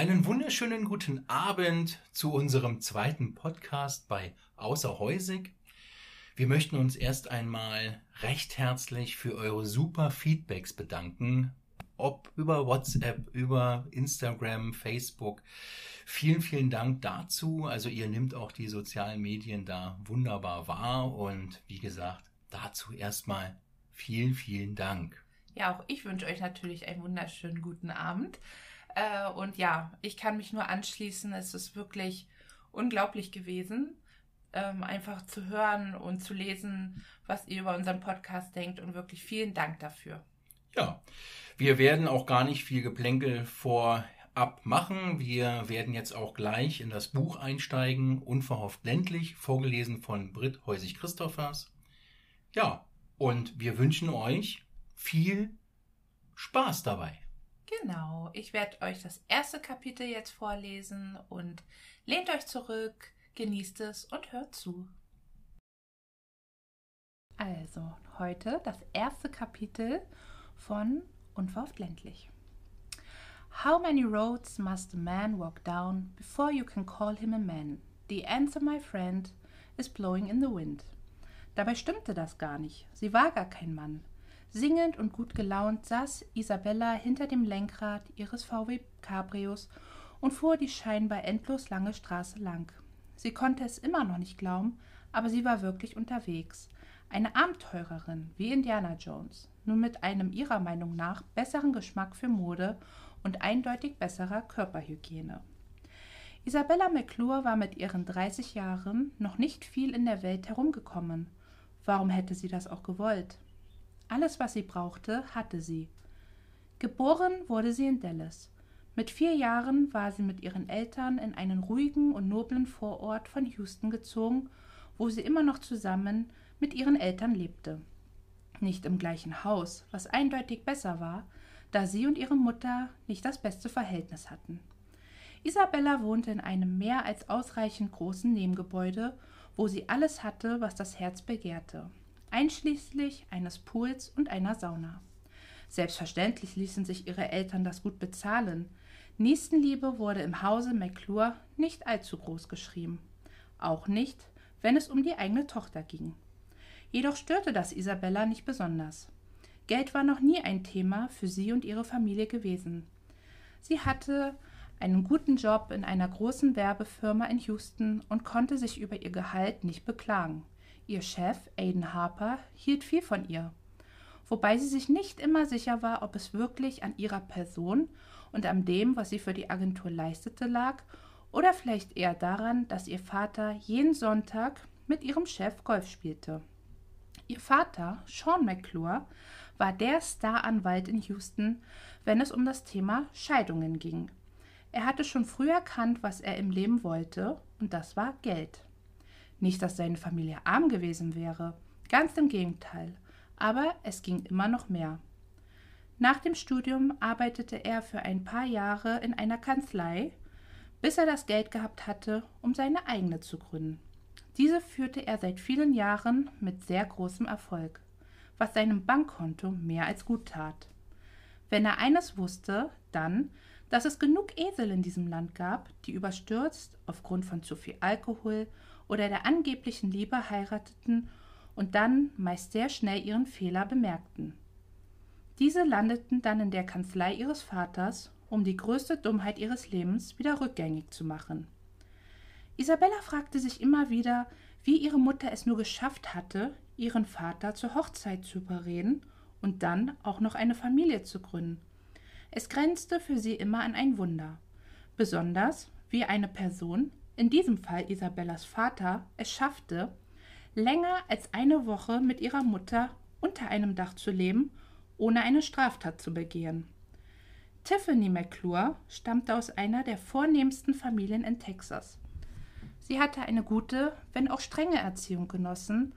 Einen wunderschönen guten Abend zu unserem zweiten Podcast bei Außerhäusig. Wir möchten uns erst einmal recht herzlich für eure super Feedbacks bedanken, ob über WhatsApp, über Instagram, Facebook. Vielen, vielen Dank dazu. Also ihr nehmt auch die sozialen Medien da wunderbar wahr und wie gesagt, dazu erstmal vielen, vielen Dank. Ja, auch ich wünsche euch natürlich einen wunderschönen guten Abend. Äh, und ja, ich kann mich nur anschließen. Es ist wirklich unglaublich gewesen, ähm, einfach zu hören und zu lesen, was ihr über unseren Podcast denkt. Und wirklich vielen Dank dafür. Ja, wir werden auch gar nicht viel Geplänkel vorab machen. Wir werden jetzt auch gleich in das Buch einsteigen, Unverhofft ländlich, vorgelesen von Britt Heusig-Christophers. Ja, und wir wünschen euch viel Spaß dabei. Genau, ich werde euch das erste Kapitel jetzt vorlesen und lehnt euch zurück, genießt es und hört zu. Also, heute das erste Kapitel von Unverhofft ländlich. How many roads must a man walk down before you can call him a man? The answer, my friend, is blowing in the wind. Dabei stimmte das gar nicht. Sie war gar kein Mann. Singend und gut gelaunt saß Isabella hinter dem Lenkrad ihres VW Cabrios und fuhr die scheinbar endlos lange Straße lang. Sie konnte es immer noch nicht glauben, aber sie war wirklich unterwegs. Eine Abenteurerin wie Indiana Jones, nur mit einem ihrer Meinung nach besseren Geschmack für Mode und eindeutig besserer Körperhygiene. Isabella McClure war mit ihren 30 Jahren noch nicht viel in der Welt herumgekommen. Warum hätte sie das auch gewollt? Alles, was sie brauchte, hatte sie. Geboren wurde sie in Dallas. Mit vier Jahren war sie mit ihren Eltern in einen ruhigen und noblen Vorort von Houston gezogen, wo sie immer noch zusammen mit ihren Eltern lebte. Nicht im gleichen Haus, was eindeutig besser war, da sie und ihre Mutter nicht das beste Verhältnis hatten. Isabella wohnte in einem mehr als ausreichend großen Nebengebäude, wo sie alles hatte, was das Herz begehrte einschließlich eines Pools und einer Sauna. Selbstverständlich ließen sich ihre Eltern das gut bezahlen. Nächstenliebe wurde im Hause McClure nicht allzu groß geschrieben. Auch nicht, wenn es um die eigene Tochter ging. Jedoch störte das Isabella nicht besonders. Geld war noch nie ein Thema für sie und ihre Familie gewesen. Sie hatte einen guten Job in einer großen Werbefirma in Houston und konnte sich über ihr Gehalt nicht beklagen. Ihr Chef, Aiden Harper, hielt viel von ihr, wobei sie sich nicht immer sicher war, ob es wirklich an ihrer Person und an dem, was sie für die Agentur leistete, lag, oder vielleicht eher daran, dass ihr Vater jeden Sonntag mit ihrem Chef Golf spielte. Ihr Vater, Sean McClure, war der Staranwalt in Houston, wenn es um das Thema Scheidungen ging. Er hatte schon früh erkannt, was er im Leben wollte, und das war Geld. Nicht, dass seine Familie arm gewesen wäre, ganz im Gegenteil, aber es ging immer noch mehr. Nach dem Studium arbeitete er für ein paar Jahre in einer Kanzlei, bis er das Geld gehabt hatte, um seine eigene zu gründen. Diese führte er seit vielen Jahren mit sehr großem Erfolg, was seinem Bankkonto mehr als gut tat. Wenn er eines wusste, dann, dass es genug Esel in diesem Land gab, die überstürzt aufgrund von zu viel Alkohol oder der angeblichen Liebe heirateten und dann meist sehr schnell ihren Fehler bemerkten. Diese landeten dann in der Kanzlei ihres Vaters, um die größte Dummheit ihres Lebens wieder rückgängig zu machen. Isabella fragte sich immer wieder, wie ihre Mutter es nur geschafft hatte, ihren Vater zur Hochzeit zu überreden und dann auch noch eine Familie zu gründen. Es grenzte für sie immer an ein Wunder, besonders wie eine Person, in diesem Fall Isabellas Vater, es schaffte, länger als eine Woche mit ihrer Mutter unter einem Dach zu leben, ohne eine Straftat zu begehen. Tiffany McClure stammte aus einer der vornehmsten Familien in Texas. Sie hatte eine gute, wenn auch strenge Erziehung genossen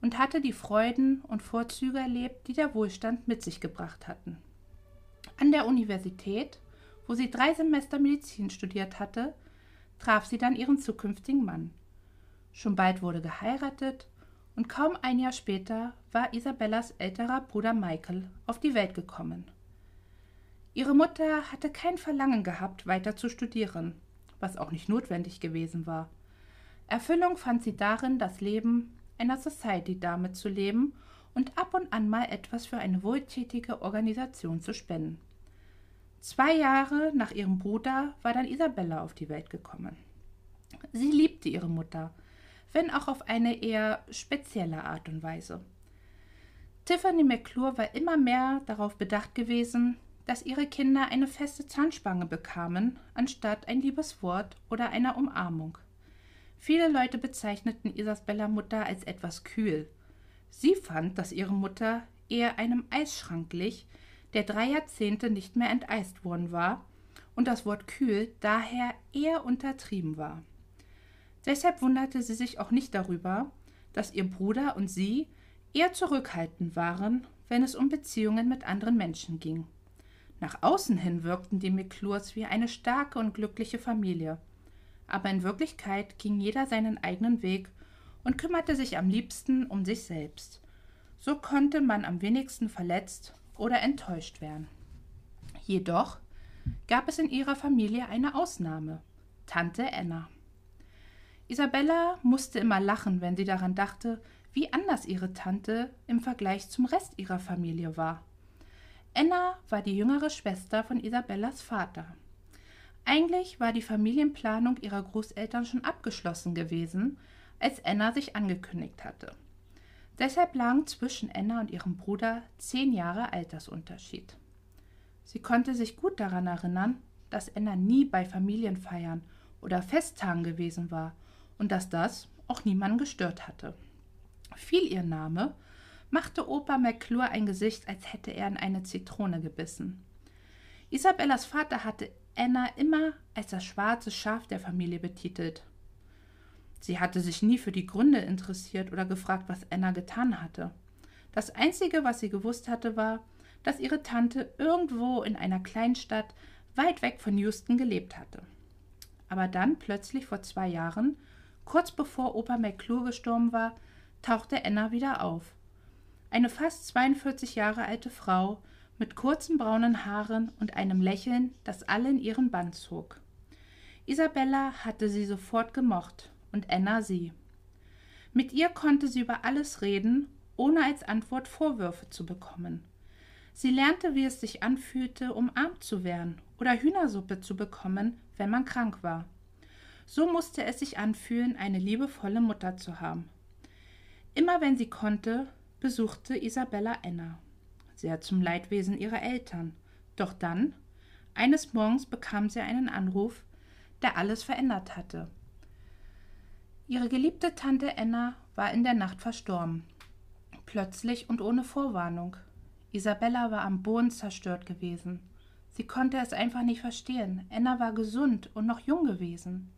und hatte die Freuden und Vorzüge erlebt, die der Wohlstand mit sich gebracht hatten. An der Universität, wo sie drei Semester Medizin studiert hatte, traf sie dann ihren zukünftigen Mann. Schon bald wurde geheiratet und kaum ein Jahr später war Isabellas älterer Bruder Michael auf die Welt gekommen. Ihre Mutter hatte kein Verlangen gehabt, weiter zu studieren, was auch nicht notwendig gewesen war. Erfüllung fand sie darin, das Leben einer Society-Dame zu leben und ab und an mal etwas für eine wohltätige Organisation zu spenden. Zwei Jahre nach ihrem Bruder war dann Isabella auf die Welt gekommen. Sie liebte ihre Mutter, wenn auch auf eine eher spezielle Art und Weise. Tiffany McClure war immer mehr darauf bedacht gewesen, dass ihre Kinder eine feste Zahnspange bekamen, anstatt ein liebes Wort oder einer Umarmung. Viele Leute bezeichneten Isabella Mutter als etwas kühl. Sie fand, dass ihre Mutter eher einem Eisschrank glich, der drei Jahrzehnte nicht mehr enteist worden war und das Wort kühl daher eher untertrieben war. Deshalb wunderte sie sich auch nicht darüber, dass ihr Bruder und sie eher zurückhaltend waren, wenn es um Beziehungen mit anderen Menschen ging. Nach außen hin wirkten die McClures wie eine starke und glückliche Familie, aber in Wirklichkeit ging jeder seinen eigenen Weg und kümmerte sich am liebsten um sich selbst. So konnte man am wenigsten verletzt oder enttäuscht werden. Jedoch gab es in ihrer Familie eine Ausnahme, Tante Anna. Isabella musste immer lachen, wenn sie daran dachte, wie anders ihre Tante im Vergleich zum Rest ihrer Familie war. Anna war die jüngere Schwester von Isabellas Vater. Eigentlich war die Familienplanung ihrer Großeltern schon abgeschlossen gewesen, als Anna sich angekündigt hatte. Deshalb lagen zwischen Anna und ihrem Bruder zehn Jahre Altersunterschied. Sie konnte sich gut daran erinnern, dass Anna nie bei Familienfeiern oder Festtagen gewesen war und dass das auch niemanden gestört hatte. Fiel ihr Name, machte Opa McClure ein Gesicht, als hätte er in eine Zitrone gebissen. Isabellas Vater hatte Anna immer als das schwarze Schaf der Familie betitelt. Sie hatte sich nie für die Gründe interessiert oder gefragt, was Anna getan hatte. Das Einzige, was sie gewusst hatte, war, dass ihre Tante irgendwo in einer Kleinstadt weit weg von Houston gelebt hatte. Aber dann, plötzlich vor zwei Jahren, kurz bevor Opa McClure gestorben war, tauchte Anna wieder auf eine fast 42 Jahre alte Frau mit kurzen braunen Haaren und einem Lächeln, das alle in ihren Bann zog. Isabella hatte sie sofort gemocht und Anna sie. Mit ihr konnte sie über alles reden, ohne als Antwort Vorwürfe zu bekommen. Sie lernte, wie es sich anfühlte, umarmt zu werden oder Hühnersuppe zu bekommen, wenn man krank war. So musste es sich anfühlen, eine liebevolle Mutter zu haben. Immer wenn sie konnte, besuchte Isabella Enna, sehr zum Leidwesen ihrer Eltern. Doch dann, eines Morgens bekam sie einen Anruf, der alles verändert hatte. Ihre geliebte Tante Enna war in der Nacht verstorben. Plötzlich und ohne Vorwarnung. Isabella war am Boden zerstört gewesen. Sie konnte es einfach nicht verstehen. Enna war gesund und noch jung gewesen.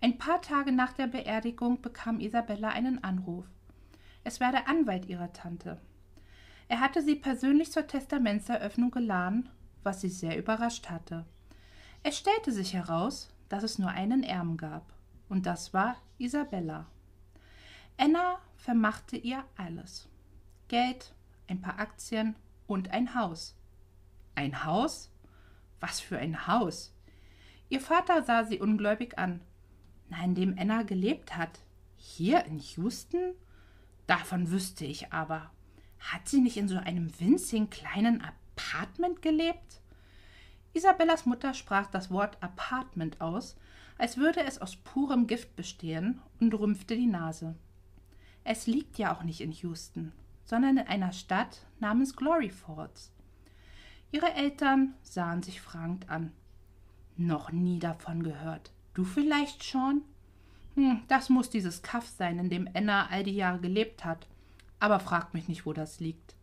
Ein paar Tage nach der Beerdigung bekam Isabella einen Anruf. Es war der Anwalt ihrer Tante. Er hatte sie persönlich zur Testamentseröffnung geladen, was sie sehr überrascht hatte. Es stellte sich heraus, dass es nur einen Erben gab, und das war Isabella. Anna vermachte ihr alles. Geld, ein paar Aktien und ein Haus. Ein Haus? Was für ein Haus? Ihr Vater sah sie ungläubig an. Na, in dem Anna gelebt hat. Hier in Houston? Davon wüsste ich aber. Hat sie nicht in so einem winzigen kleinen Apartment gelebt? Isabellas Mutter sprach das Wort Apartment aus, als würde es aus purem Gift bestehen, und rümpfte die Nase. Es liegt ja auch nicht in Houston, sondern in einer Stadt namens Glory Falls. Ihre Eltern sahen sich fragend an. Noch nie davon gehört. Du vielleicht schon? Hm, das muss dieses Kaff sein, in dem Enna all die Jahre gelebt hat. Aber fragt mich nicht, wo das liegt.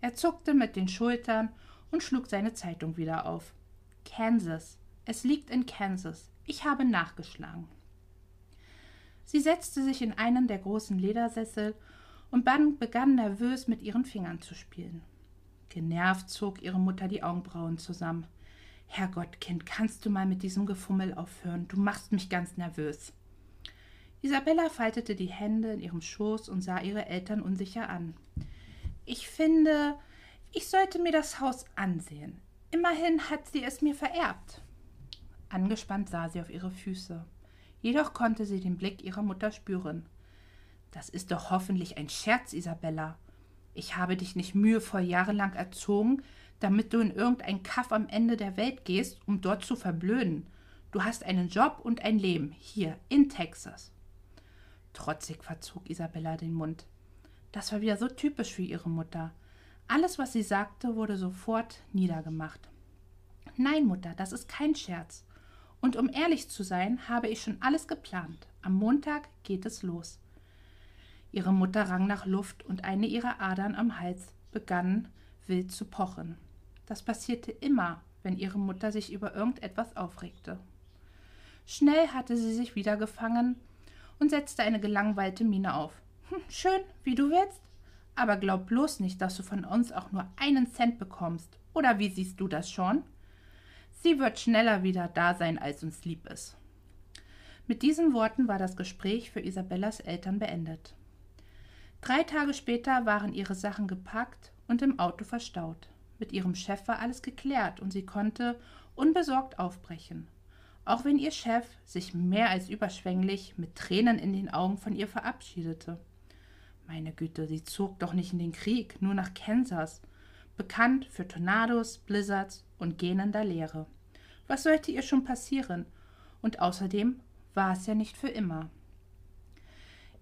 Er zuckte mit den Schultern und schlug seine Zeitung wieder auf. Kansas. Es liegt in Kansas. Ich habe nachgeschlagen. Sie setzte sich in einen der großen Ledersessel und begann nervös mit ihren Fingern zu spielen. Genervt zog ihre Mutter die Augenbrauen zusammen. Herrgott, Kind, kannst du mal mit diesem Gefummel aufhören? Du machst mich ganz nervös. Isabella faltete die Hände in ihrem Schoß und sah ihre Eltern unsicher an. Ich finde, ich sollte mir das Haus ansehen. Immerhin hat sie es mir vererbt. Angespannt sah sie auf ihre Füße. Jedoch konnte sie den Blick ihrer Mutter spüren. Das ist doch hoffentlich ein Scherz, Isabella. Ich habe dich nicht mühevoll jahrelang erzogen, damit du in irgendein Kaff am Ende der Welt gehst, um dort zu verblöden. Du hast einen Job und ein Leben hier in Texas. Trotzig verzog Isabella den Mund. Das war wieder so typisch für ihre Mutter. Alles, was sie sagte, wurde sofort niedergemacht. Nein, Mutter, das ist kein Scherz. Und um ehrlich zu sein, habe ich schon alles geplant. Am Montag geht es los. Ihre Mutter rang nach Luft und eine ihrer Adern am Hals begann wild zu pochen. Das passierte immer, wenn ihre Mutter sich über irgendetwas aufregte. Schnell hatte sie sich wieder gefangen und setzte eine gelangweilte Miene auf. Hm, schön, wie du willst. Aber glaub bloß nicht, dass du von uns auch nur einen Cent bekommst. Oder wie siehst du das schon? Sie wird schneller wieder da sein, als uns lieb ist. Mit diesen Worten war das Gespräch für Isabellas Eltern beendet. Drei Tage später waren ihre Sachen gepackt und im Auto verstaut. Mit ihrem Chef war alles geklärt und sie konnte unbesorgt aufbrechen. Auch wenn ihr Chef sich mehr als überschwänglich mit Tränen in den Augen von ihr verabschiedete. Meine Güte, sie zog doch nicht in den Krieg, nur nach Kansas, bekannt für Tornados, Blizzards und gähnender Leere. Was sollte ihr schon passieren? Und außerdem war es ja nicht für immer.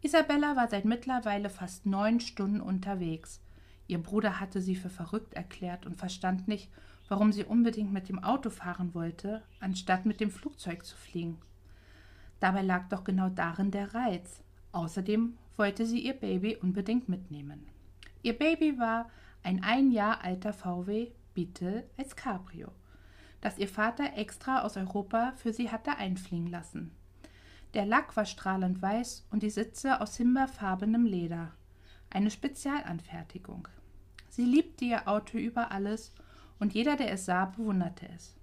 Isabella war seit mittlerweile fast neun Stunden unterwegs. Ihr Bruder hatte sie für verrückt erklärt und verstand nicht, warum sie unbedingt mit dem Auto fahren wollte, anstatt mit dem Flugzeug zu fliegen. Dabei lag doch genau darin der Reiz. Außerdem wollte sie ihr Baby unbedingt mitnehmen. Ihr Baby war ein ein Jahr alter VW Beetle als Cabrio, das ihr Vater extra aus Europa für sie hatte einfliegen lassen. Der Lack war strahlend weiß und die Sitze aus himbeerfarbenem Leder. Eine Spezialanfertigung. Sie liebte ihr Auto über alles und jeder, der es sah, bewunderte es.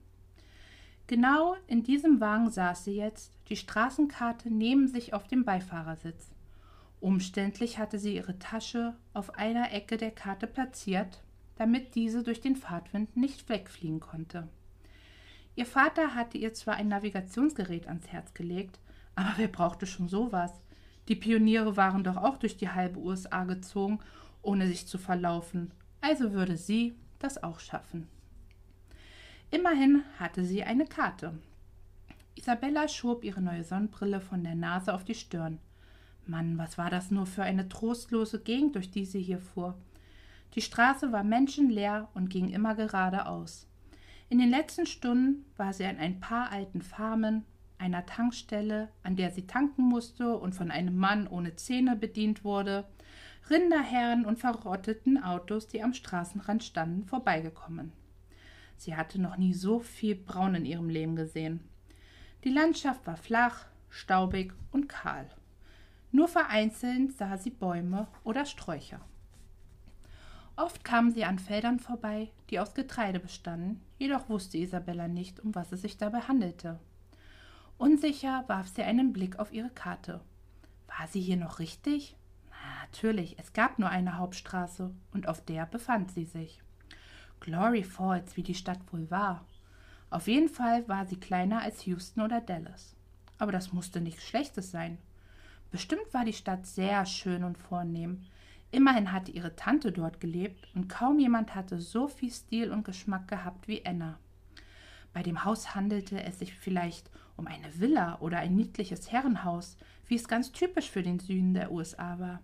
Genau in diesem Wagen saß sie jetzt, die Straßenkarte neben sich auf dem Beifahrersitz. Umständlich hatte sie ihre Tasche auf einer Ecke der Karte platziert, damit diese durch den Fahrtwind nicht wegfliegen konnte. Ihr Vater hatte ihr zwar ein Navigationsgerät ans Herz gelegt, aber wer brauchte schon sowas? Die Pioniere waren doch auch durch die halbe USA gezogen, ohne sich zu verlaufen, also würde sie das auch schaffen. Immerhin hatte sie eine Karte. Isabella schob ihre neue Sonnenbrille von der Nase auf die Stirn. Mann, was war das nur für eine trostlose Gegend, durch die sie hier fuhr. Die Straße war menschenleer und ging immer geradeaus. In den letzten Stunden war sie an ein paar alten Farmen, einer Tankstelle, an der sie tanken musste und von einem Mann ohne Zähne bedient wurde, Rinderherren und verrotteten Autos, die am Straßenrand standen, vorbeigekommen. Sie hatte noch nie so viel Braun in ihrem Leben gesehen. Die Landschaft war flach, staubig und kahl. Nur vereinzelt sah sie Bäume oder Sträucher. Oft kamen sie an Feldern vorbei, die aus Getreide bestanden, jedoch wusste Isabella nicht, um was es sich dabei handelte. Unsicher warf sie einen Blick auf ihre Karte. War sie hier noch richtig? Na, natürlich, es gab nur eine Hauptstraße, und auf der befand sie sich. Glory Falls, wie die Stadt wohl war. Auf jeden Fall war sie kleiner als Houston oder Dallas. Aber das musste nichts Schlechtes sein. Bestimmt war die Stadt sehr schön und vornehm. Immerhin hatte ihre Tante dort gelebt und kaum jemand hatte so viel Stil und Geschmack gehabt wie Anna. Bei dem Haus handelte es sich vielleicht um eine Villa oder ein niedliches Herrenhaus, wie es ganz typisch für den Süden der USA war.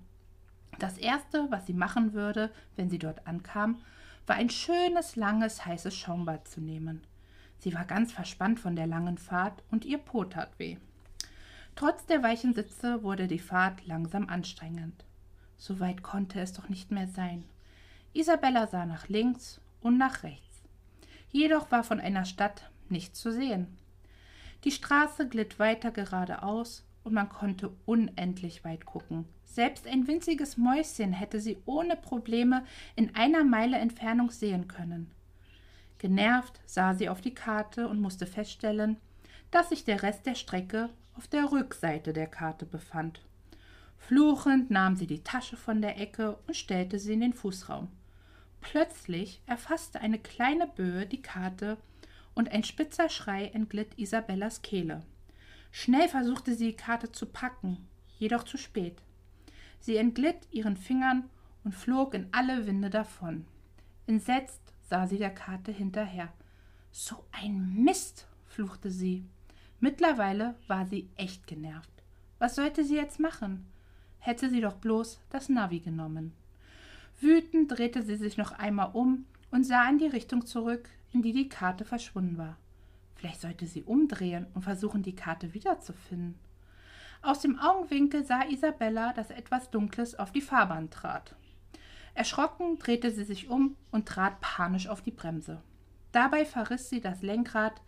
Das Erste, was sie machen würde, wenn sie dort ankam, war ein schönes, langes, heißes Schaumbad zu nehmen. Sie war ganz verspannt von der langen Fahrt und ihr Po tat weh. Trotz der weichen Sitze wurde die Fahrt langsam anstrengend. So weit konnte es doch nicht mehr sein. Isabella sah nach links und nach rechts. Jedoch war von einer Stadt nichts zu sehen. Die Straße glitt weiter geradeaus und man konnte unendlich weit gucken. Selbst ein winziges Mäuschen hätte sie ohne Probleme in einer Meile Entfernung sehen können. Genervt sah sie auf die Karte und musste feststellen, dass sich der Rest der Strecke auf der Rückseite der Karte befand. Fluchend nahm sie die Tasche von der Ecke und stellte sie in den Fußraum. Plötzlich erfasste eine kleine Böe die Karte und ein spitzer Schrei entglitt Isabellas Kehle. Schnell versuchte sie die Karte zu packen, jedoch zu spät. Sie entglitt ihren Fingern und flog in alle Winde davon. Entsetzt sah sie der Karte hinterher. So ein Mist, fluchte sie. Mittlerweile war sie echt genervt. Was sollte sie jetzt machen? Hätte sie doch bloß das Navi genommen. Wütend drehte sie sich noch einmal um und sah in die Richtung zurück, in die die Karte verschwunden war. Vielleicht sollte sie umdrehen und versuchen, die Karte wiederzufinden. Aus dem Augenwinkel sah Isabella, dass etwas Dunkles auf die Fahrbahn trat. Erschrocken drehte sie sich um und trat panisch auf die Bremse. Dabei verriss sie das Lenkrad.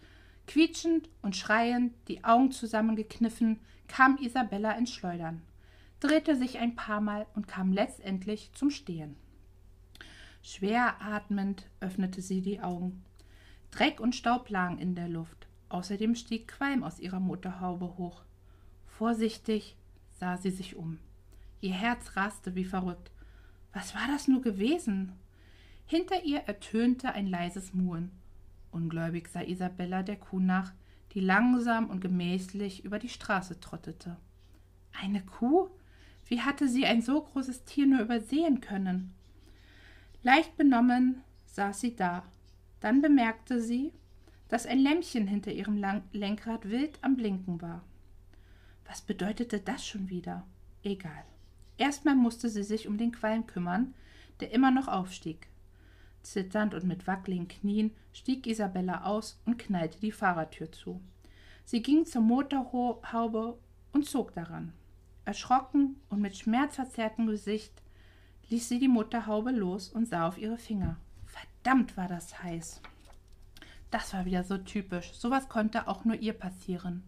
Quietschend und schreiend, die Augen zusammengekniffen, kam Isabella ins Schleudern, drehte sich ein paar Mal und kam letztendlich zum Stehen. Schwer atmend öffnete sie die Augen. Dreck und Staub lagen in der Luft. Außerdem stieg Qualm aus ihrer Motorhaube hoch. Vorsichtig sah sie sich um. Ihr Herz raste wie verrückt. Was war das nur gewesen? Hinter ihr ertönte ein leises Muhen. Ungläubig sah Isabella der Kuh nach, die langsam und gemächlich über die Straße trottete. Eine Kuh? Wie hatte sie ein so großes Tier nur übersehen können? Leicht benommen saß sie da. Dann bemerkte sie, dass ein Lämpchen hinter ihrem Lenkrad wild am Blinken war. Was bedeutete das schon wieder? Egal. Erstmal musste sie sich um den Qualm kümmern, der immer noch aufstieg. Zitternd und mit wackeligen Knien stieg Isabella aus und knallte die Fahrertür zu. Sie ging zur Motorhaube und zog daran. Erschrocken und mit schmerzverzerrtem Gesicht ließ sie die Motorhaube los und sah auf ihre Finger. Verdammt war das heiß. Das war wieder so typisch. Sowas konnte auch nur ihr passieren.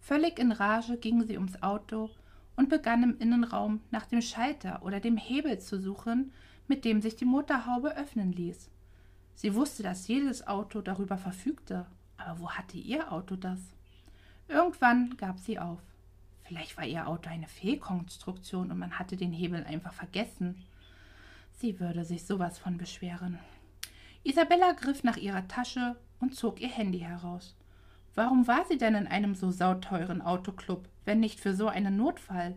Völlig in Rage ging sie ums Auto und begann im Innenraum nach dem Schalter oder dem Hebel zu suchen, mit dem sich die Motorhaube öffnen ließ. Sie wusste, dass jedes Auto darüber verfügte, aber wo hatte ihr Auto das? Irgendwann gab sie auf. Vielleicht war ihr Auto eine Fehlkonstruktion und man hatte den Hebel einfach vergessen. Sie würde sich sowas von beschweren. Isabella griff nach ihrer Tasche und zog ihr Handy heraus. Warum war sie denn in einem so sauteuren Autoclub, wenn nicht für so einen Notfall?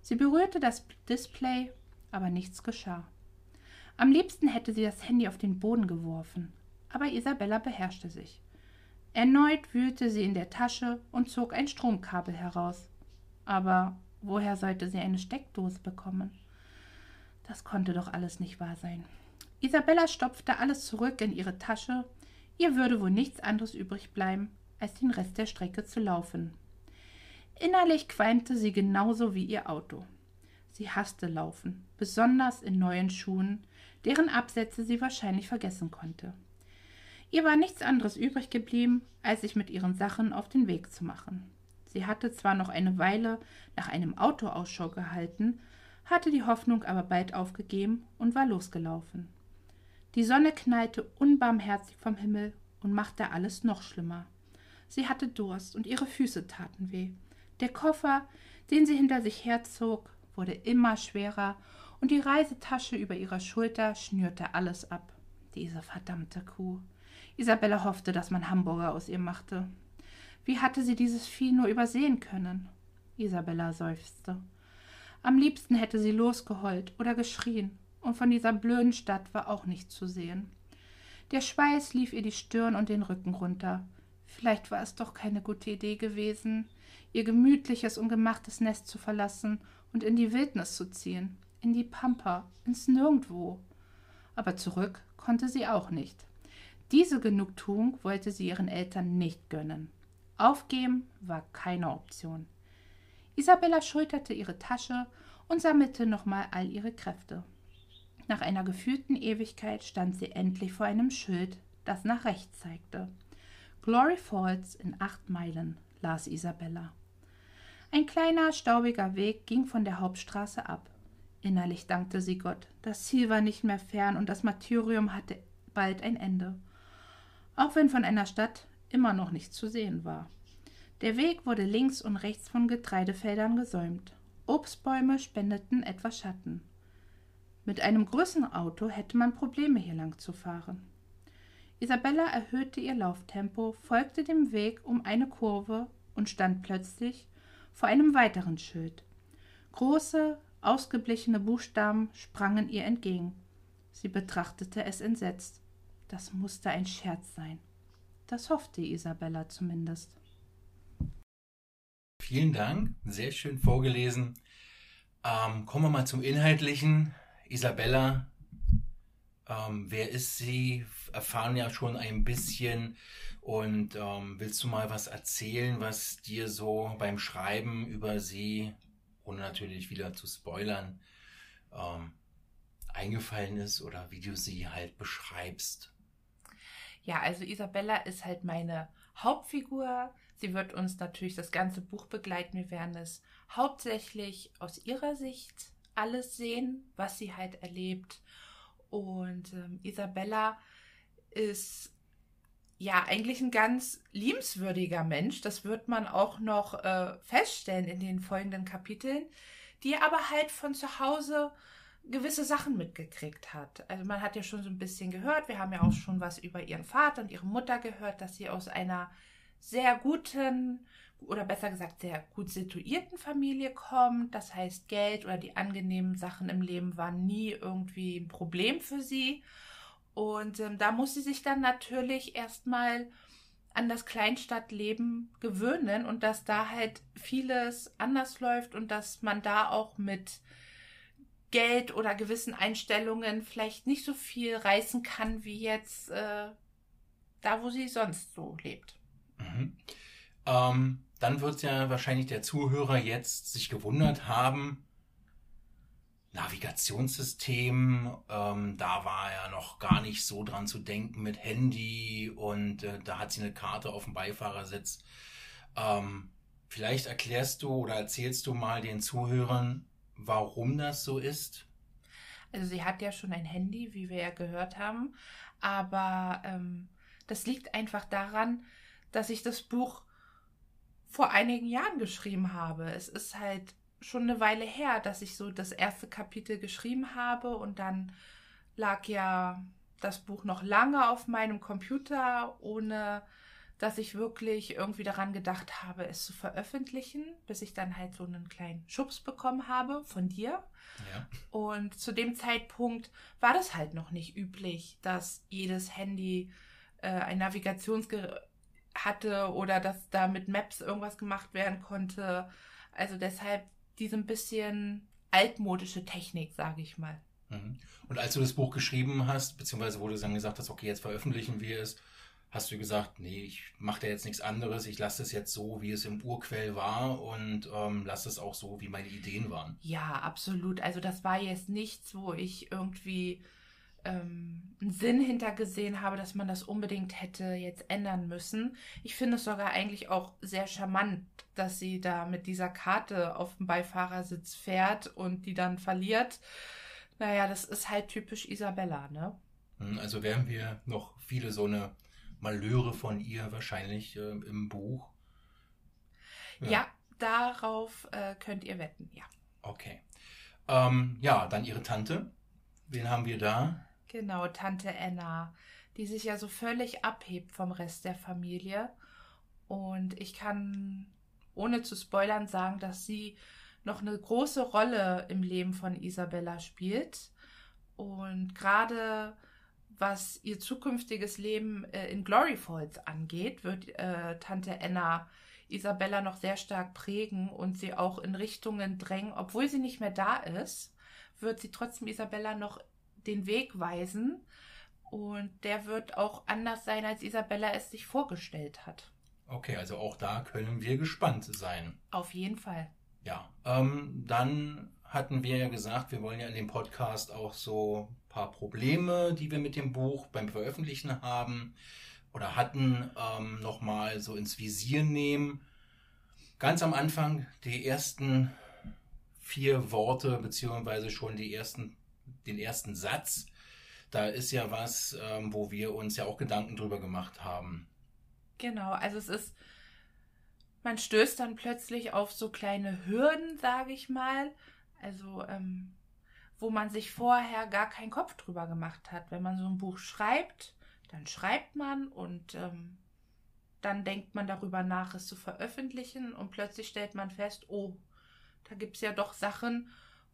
Sie berührte das Display, aber nichts geschah. Am liebsten hätte sie das Handy auf den Boden geworfen, aber Isabella beherrschte sich. Erneut wühlte sie in der Tasche und zog ein Stromkabel heraus. Aber woher sollte sie eine Steckdose bekommen? Das konnte doch alles nicht wahr sein. Isabella stopfte alles zurück in ihre Tasche. Ihr würde wohl nichts anderes übrig bleiben, als den Rest der Strecke zu laufen. Innerlich qualmte sie genauso wie ihr Auto. Sie hasste Laufen, besonders in neuen Schuhen, deren Absätze sie wahrscheinlich vergessen konnte. Ihr war nichts anderes übrig geblieben, als sich mit ihren Sachen auf den Weg zu machen. Sie hatte zwar noch eine Weile nach einem Auto Ausschau gehalten, hatte die Hoffnung aber bald aufgegeben und war losgelaufen. Die Sonne knallte unbarmherzig vom Himmel und machte alles noch schlimmer. Sie hatte Durst und ihre Füße taten weh. Der Koffer, den sie hinter sich herzog, wurde immer schwerer und die Reisetasche über ihrer Schulter schnürte alles ab. Diese verdammte Kuh. Isabella hoffte, dass man Hamburger aus ihr machte. Wie hatte sie dieses Vieh nur übersehen können? Isabella seufzte. Am liebsten hätte sie losgeheult oder geschrien, und von dieser blöden Stadt war auch nichts zu sehen. Der Schweiß lief ihr die Stirn und den Rücken runter. Vielleicht war es doch keine gute Idee gewesen, ihr gemütliches und gemachtes Nest zu verlassen und in die Wildnis zu ziehen, in die Pampa, ins Nirgendwo. Aber zurück konnte sie auch nicht. Diese Genugtuung wollte sie ihren Eltern nicht gönnen. Aufgeben war keine Option. Isabella schulterte ihre Tasche und sammelte nochmal all ihre Kräfte. Nach einer gefühlten Ewigkeit stand sie endlich vor einem Schild, das nach rechts zeigte. Glory Falls in acht Meilen, las Isabella. Ein kleiner, staubiger Weg ging von der Hauptstraße ab. Innerlich dankte sie Gott. Das Ziel war nicht mehr fern und das Martyrium hatte bald ein Ende. Auch wenn von einer Stadt immer noch nichts zu sehen war. Der Weg wurde links und rechts von Getreidefeldern gesäumt. Obstbäume spendeten etwas Schatten. Mit einem größeren Auto hätte man Probleme, hier lang zu fahren. Isabella erhöhte ihr Lauftempo, folgte dem Weg um eine Kurve und stand plötzlich vor einem weiteren Schild. Große, ausgeblichene Buchstaben sprangen ihr entgegen. Sie betrachtete es entsetzt. Das musste ein Scherz sein. Das hoffte Isabella zumindest. Vielen Dank, sehr schön vorgelesen. Ähm, kommen wir mal zum Inhaltlichen. Isabella, ähm, wer ist sie? Erfahren ja schon ein bisschen. Und ähm, willst du mal was erzählen, was dir so beim Schreiben über sie, ohne natürlich wieder zu spoilern, ähm, eingefallen ist oder wie du sie halt beschreibst? Ja, also Isabella ist halt meine Hauptfigur. Sie wird uns natürlich das ganze Buch begleiten. Wir werden es hauptsächlich aus ihrer Sicht alles sehen, was sie halt erlebt. Und ähm, Isabella ist ja eigentlich ein ganz liebenswürdiger Mensch. Das wird man auch noch äh, feststellen in den folgenden Kapiteln, die aber halt von zu Hause gewisse Sachen mitgekriegt hat. Also man hat ja schon so ein bisschen gehört, wir haben ja auch schon was über ihren Vater und ihre Mutter gehört, dass sie aus einer sehr guten oder besser gesagt sehr gut situierten Familie kommt. Das heißt, Geld oder die angenehmen Sachen im Leben waren nie irgendwie ein Problem für sie. Und ähm, da muss sie sich dann natürlich erstmal an das Kleinstadtleben gewöhnen und dass da halt vieles anders läuft und dass man da auch mit Geld oder gewissen Einstellungen vielleicht nicht so viel reißen kann wie jetzt äh, da, wo sie sonst so lebt. Mhm. Ähm, dann wird ja wahrscheinlich der Zuhörer jetzt sich gewundert haben, Navigationssystem, ähm, da war ja noch gar nicht so dran zu denken mit Handy und äh, da hat sie eine Karte auf dem Beifahrersitz. Ähm, vielleicht erklärst du oder erzählst du mal den Zuhörern, warum das so ist? Also sie hat ja schon ein Handy, wie wir ja gehört haben, aber ähm, das liegt einfach daran, dass ich das Buch vor einigen Jahren geschrieben habe. Es ist halt schon eine Weile her, dass ich so das erste Kapitel geschrieben habe und dann lag ja das Buch noch lange auf meinem Computer, ohne dass ich wirklich irgendwie daran gedacht habe, es zu veröffentlichen, bis ich dann halt so einen kleinen Schubs bekommen habe von dir. Ja. Und zu dem Zeitpunkt war das halt noch nicht üblich, dass jedes Handy äh, ein Navigationsgerät hatte oder dass da mit Maps irgendwas gemacht werden konnte. Also deshalb diese ein bisschen altmodische Technik, sage ich mal. Mhm. Und als du das Buch geschrieben hast, beziehungsweise wo du dann gesagt hast, okay, jetzt veröffentlichen wir es, hast du gesagt, nee, ich mache da jetzt nichts anderes, ich lasse es jetzt so, wie es im Urquell war und ähm, lasse es auch so, wie meine Ideen waren. Ja, absolut. Also das war jetzt nichts, wo ich irgendwie ähm, einen Sinn hintergesehen habe, dass man das unbedingt hätte jetzt ändern müssen. Ich finde es sogar eigentlich auch sehr charmant, dass sie da mit dieser Karte auf dem Beifahrersitz fährt und die dann verliert. Naja, das ist halt typisch Isabella, ne? Hm, also werden wir noch viele so eine Malheure von ihr wahrscheinlich äh, im Buch. Ja, ja darauf äh, könnt ihr wetten, ja. Okay. Ähm, ja, dann ihre Tante. Wen haben wir da? Genau, Tante Anna, die sich ja so völlig abhebt vom Rest der Familie. Und ich kann ohne zu spoilern sagen, dass sie noch eine große Rolle im Leben von Isabella spielt. Und gerade was ihr zukünftiges Leben äh, in Glory Falls angeht, wird äh, Tante Anna Isabella noch sehr stark prägen und sie auch in Richtungen drängen, obwohl sie nicht mehr da ist, wird sie trotzdem Isabella noch den Weg weisen. Und der wird auch anders sein, als Isabella es sich vorgestellt hat. Okay, also auch da können wir gespannt sein. Auf jeden Fall. Ja, ähm, dann hatten wir ja gesagt, wir wollen ja in dem Podcast auch so ein paar Probleme, die wir mit dem Buch beim Veröffentlichen haben oder hatten, ähm, nochmal so ins Visier nehmen. Ganz am Anfang die ersten vier Worte, beziehungsweise schon die ersten den ersten Satz, da ist ja was, ähm, wo wir uns ja auch Gedanken drüber gemacht haben. Genau, also es ist, man stößt dann plötzlich auf so kleine Hürden, sage ich mal. Also, ähm, wo man sich vorher gar keinen Kopf drüber gemacht hat. Wenn man so ein Buch schreibt, dann schreibt man und ähm, dann denkt man darüber nach, es zu veröffentlichen und plötzlich stellt man fest, oh, da gibt es ja doch Sachen,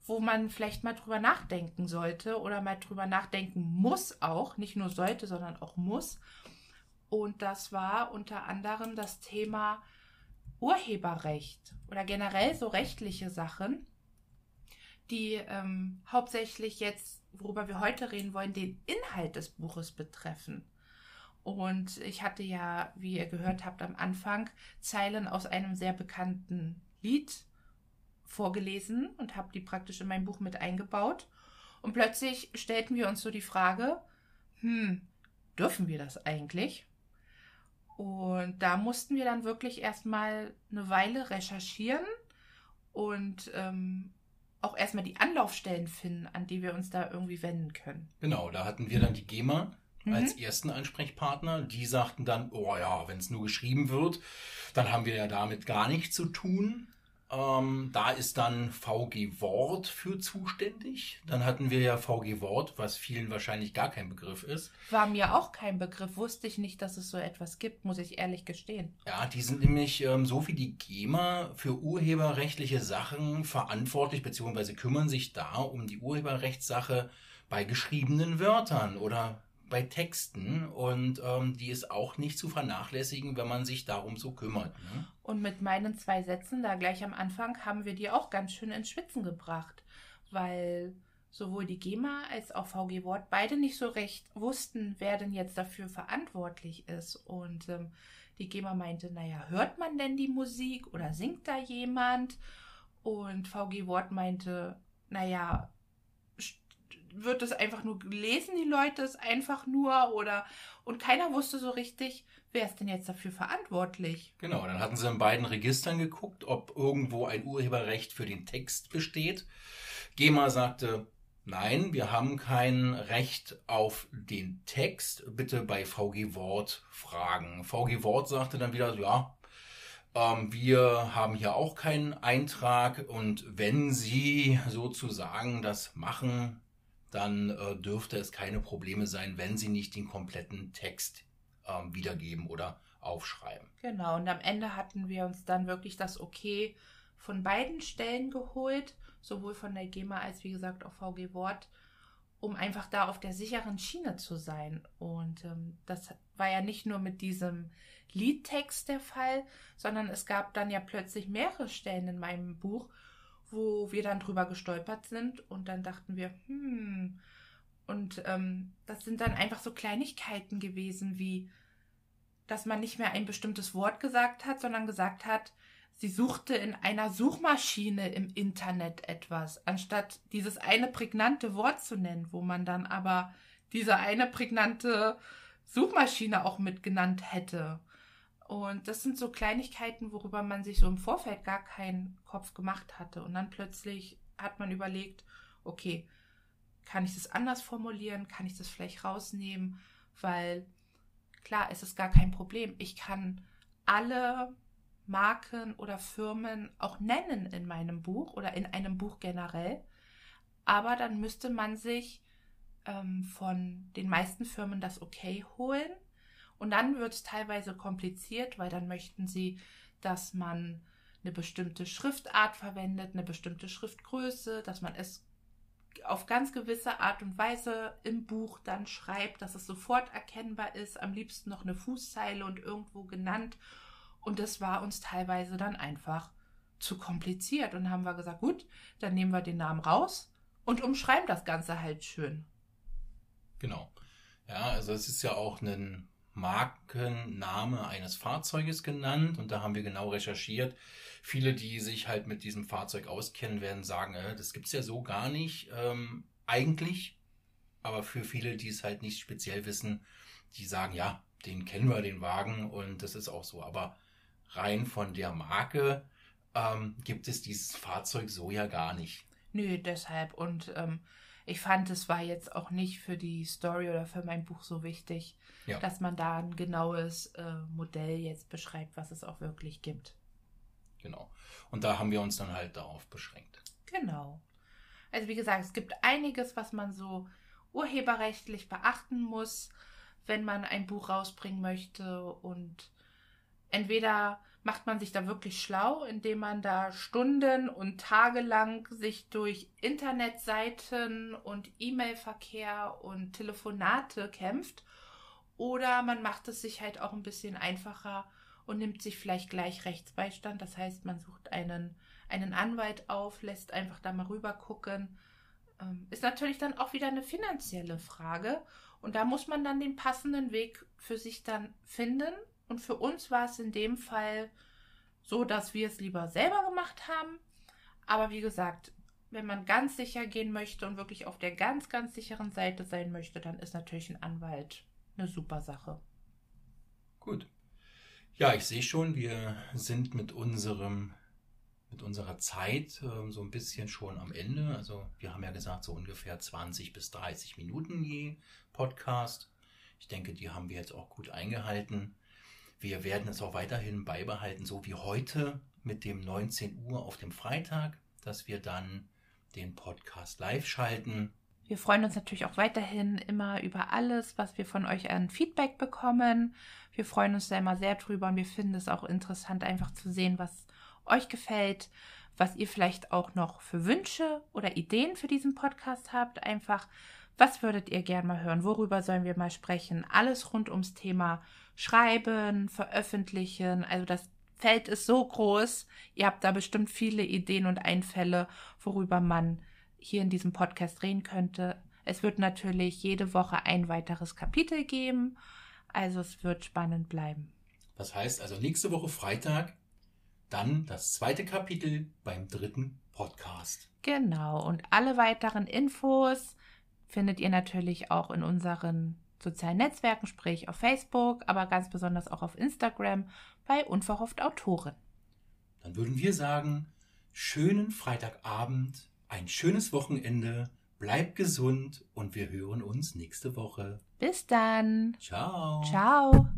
wo man vielleicht mal drüber nachdenken sollte oder mal drüber nachdenken muss auch, nicht nur sollte, sondern auch muss. Und das war unter anderem das Thema Urheberrecht oder generell so rechtliche Sachen, die ähm, hauptsächlich jetzt, worüber wir heute reden wollen, den Inhalt des Buches betreffen. Und ich hatte ja, wie ihr gehört habt am Anfang, Zeilen aus einem sehr bekannten Lied vorgelesen und habe die praktisch in mein Buch mit eingebaut. Und plötzlich stellten wir uns so die Frage, hm, dürfen wir das eigentlich? Und da mussten wir dann wirklich erstmal eine Weile recherchieren und ähm, auch erstmal die Anlaufstellen finden, an die wir uns da irgendwie wenden können. Genau, da hatten wir dann die GEMA mhm. als ersten Ansprechpartner. Die sagten dann, oh ja, wenn es nur geschrieben wird, dann haben wir ja damit gar nichts zu tun. Ähm, da ist dann VG Wort für zuständig. Dann hatten wir ja VG Wort, was vielen wahrscheinlich gar kein Begriff ist. War mir auch kein Begriff. Wusste ich nicht, dass es so etwas gibt, muss ich ehrlich gestehen. Ja, die sind nämlich ähm, so wie die GEMA für urheberrechtliche Sachen verantwortlich, beziehungsweise kümmern sich da um die Urheberrechtssache bei geschriebenen Wörtern oder bei Texten und ähm, die ist auch nicht zu vernachlässigen, wenn man sich darum so kümmert. Ne? Und mit meinen zwei Sätzen da gleich am Anfang haben wir die auch ganz schön ins Schwitzen gebracht, weil sowohl die GEMA als auch VG Wort beide nicht so recht wussten, wer denn jetzt dafür verantwortlich ist. Und ähm, die GEMA meinte, naja, hört man denn die Musik oder singt da jemand? Und VG Wort meinte, naja, wird es einfach nur gelesen, die Leute es einfach nur oder und keiner wusste so richtig, wer ist denn jetzt dafür verantwortlich. Genau, dann hatten sie in beiden Registern geguckt, ob irgendwo ein Urheberrecht für den Text besteht. GEMA sagte, nein, wir haben kein Recht auf den Text. Bitte bei VG Wort fragen. VG Wort sagte dann wieder, ja, ähm, wir haben hier auch keinen Eintrag und wenn Sie sozusagen das machen, dann äh, dürfte es keine Probleme sein, wenn sie nicht den kompletten Text ähm, wiedergeben oder aufschreiben. Genau, und am Ende hatten wir uns dann wirklich das Okay von beiden Stellen geholt, sowohl von der GEMA als wie gesagt auch VG Wort, um einfach da auf der sicheren Schiene zu sein. Und ähm, das war ja nicht nur mit diesem Liedtext der Fall, sondern es gab dann ja plötzlich mehrere Stellen in meinem Buch, wo wir dann drüber gestolpert sind und dann dachten wir, hm, und ähm, das sind dann einfach so Kleinigkeiten gewesen, wie dass man nicht mehr ein bestimmtes Wort gesagt hat, sondern gesagt hat, sie suchte in einer Suchmaschine im Internet etwas, anstatt dieses eine prägnante Wort zu nennen, wo man dann aber diese eine prägnante Suchmaschine auch mitgenannt hätte. Und das sind so Kleinigkeiten, worüber man sich so im Vorfeld gar keinen Kopf gemacht hatte. Und dann plötzlich hat man überlegt, okay, kann ich das anders formulieren? Kann ich das vielleicht rausnehmen? Weil klar, es ist gar kein Problem. Ich kann alle Marken oder Firmen auch nennen in meinem Buch oder in einem Buch generell. Aber dann müsste man sich ähm, von den meisten Firmen das Okay holen und dann wird es teilweise kompliziert, weil dann möchten sie, dass man eine bestimmte Schriftart verwendet, eine bestimmte Schriftgröße, dass man es auf ganz gewisse Art und Weise im Buch dann schreibt, dass es sofort erkennbar ist, am liebsten noch eine Fußzeile und irgendwo genannt. Und das war uns teilweise dann einfach zu kompliziert. Und haben wir gesagt, gut, dann nehmen wir den Namen raus und umschreiben das Ganze halt schön. Genau. Ja, also es ist ja auch ein Markenname eines Fahrzeuges genannt und da haben wir genau recherchiert. Viele, die sich halt mit diesem Fahrzeug auskennen, werden sagen, äh, das es ja so gar nicht ähm, eigentlich. Aber für viele, die es halt nicht speziell wissen, die sagen, ja, den kennen wir, den Wagen und das ist auch so. Aber rein von der Marke ähm, gibt es dieses Fahrzeug so ja gar nicht. Nö, deshalb. Und ähm, ich fand, es war jetzt auch nicht für die Story oder für mein Buch so wichtig, ja. dass man da ein genaues äh, Modell jetzt beschreibt, was es auch wirklich gibt. Genau. Und da haben wir uns dann halt darauf beschränkt. Genau. Also wie gesagt, es gibt einiges, was man so urheberrechtlich beachten muss, wenn man ein Buch rausbringen möchte. Und entweder macht man sich da wirklich schlau, indem man da Stunden und Tage lang sich durch Internetseiten und E-Mail-Verkehr und Telefonate kämpft. Oder man macht es sich halt auch ein bisschen einfacher und nimmt sich vielleicht gleich Rechtsbeistand. Das heißt, man sucht einen, einen Anwalt auf, lässt einfach da mal rüber gucken. Ähm, ist natürlich dann auch wieder eine finanzielle Frage. Und da muss man dann den passenden Weg für sich dann finden. Und für uns war es in dem Fall so, dass wir es lieber selber gemacht haben. Aber wie gesagt, wenn man ganz sicher gehen möchte und wirklich auf der ganz, ganz sicheren Seite sein möchte, dann ist natürlich ein Anwalt eine super Sache. Gut. Ja, ich sehe schon, wir sind mit unserem mit unserer Zeit äh, so ein bisschen schon am Ende. Also wir haben ja gesagt, so ungefähr 20 bis 30 Minuten je Podcast. Ich denke, die haben wir jetzt auch gut eingehalten. Wir werden es auch weiterhin beibehalten, so wie heute mit dem 19 Uhr auf dem Freitag, dass wir dann den Podcast live schalten. Wir freuen uns natürlich auch weiterhin immer über alles, was wir von euch an Feedback bekommen. Wir freuen uns da immer sehr drüber und wir finden es auch interessant, einfach zu sehen, was euch gefällt, was ihr vielleicht auch noch für Wünsche oder Ideen für diesen Podcast habt. Einfach, was würdet ihr gern mal hören? Worüber sollen wir mal sprechen? Alles rund ums Thema Schreiben, Veröffentlichen. Also das Feld ist so groß. Ihr habt da bestimmt viele Ideen und Einfälle, worüber man hier in diesem Podcast reden könnte. Es wird natürlich jede Woche ein weiteres Kapitel geben. Also es wird spannend bleiben. Das heißt also nächste Woche Freitag dann das zweite Kapitel beim dritten Podcast. Genau. Und alle weiteren Infos findet ihr natürlich auch in unseren sozialen Netzwerken, sprich auf Facebook, aber ganz besonders auch auf Instagram bei Unverhofft Autoren. Dann würden wir sagen, schönen Freitagabend ein schönes Wochenende, bleibt gesund und wir hören uns nächste Woche. Bis dann. Ciao. Ciao.